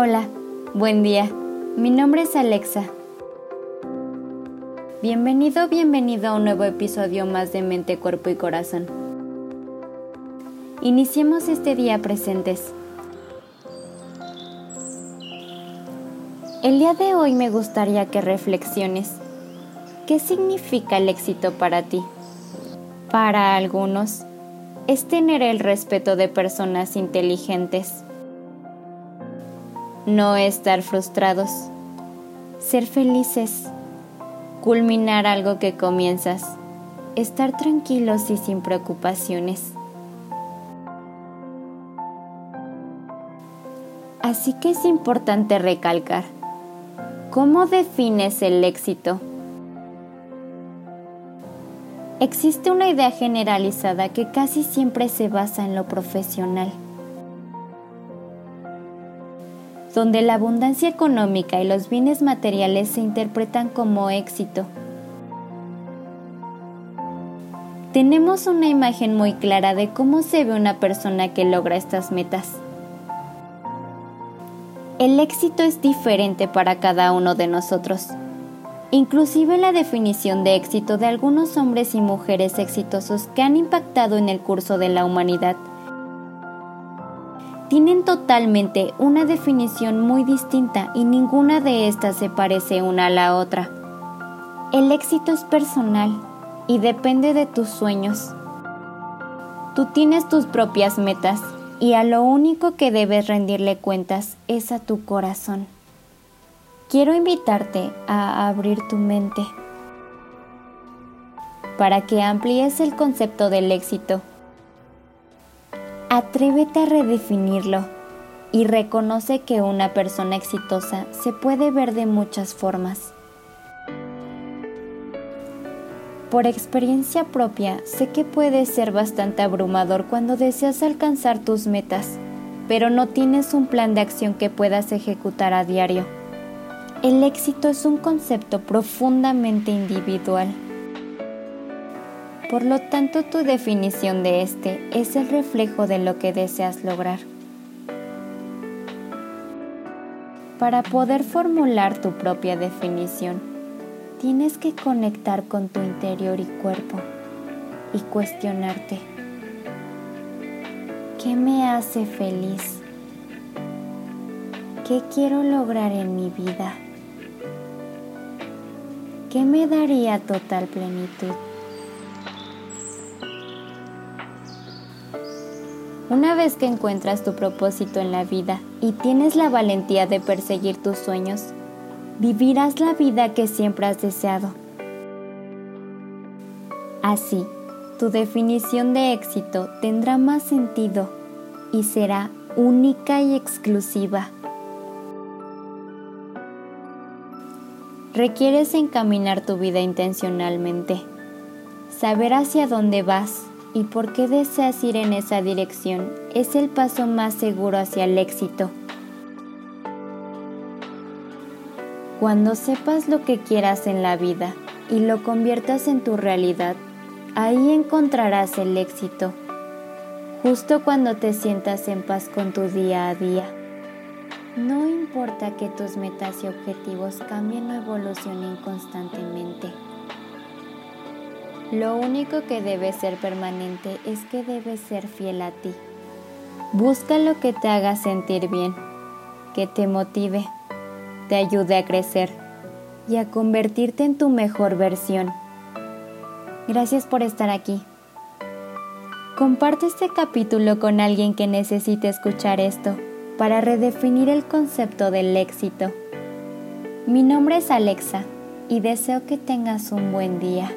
Hola, buen día. Mi nombre es Alexa. Bienvenido, bienvenido a un nuevo episodio más de Mente, Cuerpo y Corazón. Iniciemos este día presentes. El día de hoy me gustaría que reflexiones. ¿Qué significa el éxito para ti? Para algunos, es tener el respeto de personas inteligentes. No estar frustrados. Ser felices. Culminar algo que comienzas. Estar tranquilos y sin preocupaciones. Así que es importante recalcar, ¿cómo defines el éxito? Existe una idea generalizada que casi siempre se basa en lo profesional, donde la abundancia económica y los bienes materiales se interpretan como éxito. Tenemos una imagen muy clara de cómo se ve una persona que logra estas metas. El éxito es diferente para cada uno de nosotros. Inclusive la definición de éxito de algunos hombres y mujeres exitosos que han impactado en el curso de la humanidad tienen totalmente una definición muy distinta y ninguna de estas se parece una a la otra. El éxito es personal y depende de tus sueños. Tú tienes tus propias metas y a lo único que debes rendirle cuentas es a tu corazón quiero invitarte a abrir tu mente para que amplíes el concepto del éxito. Atrévete a redefinirlo y reconoce que una persona exitosa se puede ver de muchas formas. Por experiencia propia, sé que puede ser bastante abrumador cuando deseas alcanzar tus metas, pero no tienes un plan de acción que puedas ejecutar a diario. El éxito es un concepto profundamente individual. Por lo tanto, tu definición de este es el reflejo de lo que deseas lograr. Para poder formular tu propia definición, tienes que conectar con tu interior y cuerpo y cuestionarte, ¿qué me hace feliz? ¿Qué quiero lograr en mi vida? ¿Qué me daría total plenitud? Una vez que encuentras tu propósito en la vida y tienes la valentía de perseguir tus sueños, vivirás la vida que siempre has deseado. Así, tu definición de éxito tendrá más sentido y será única y exclusiva. requieres encaminar tu vida intencionalmente, saber hacia dónde vas y por qué deseas ir en esa dirección es el paso más seguro hacia el éxito. Cuando sepas lo que quieras en la vida y lo conviertas en tu realidad, ahí encontrarás el éxito, justo cuando te sientas en paz con tu día a día. No importa que tus metas y objetivos cambien o evolucionen constantemente. Lo único que debe ser permanente es que debes ser fiel a ti. Busca lo que te haga sentir bien, que te motive, te ayude a crecer y a convertirte en tu mejor versión. Gracias por estar aquí. Comparte este capítulo con alguien que necesite escuchar esto para redefinir el concepto del éxito. Mi nombre es Alexa y deseo que tengas un buen día.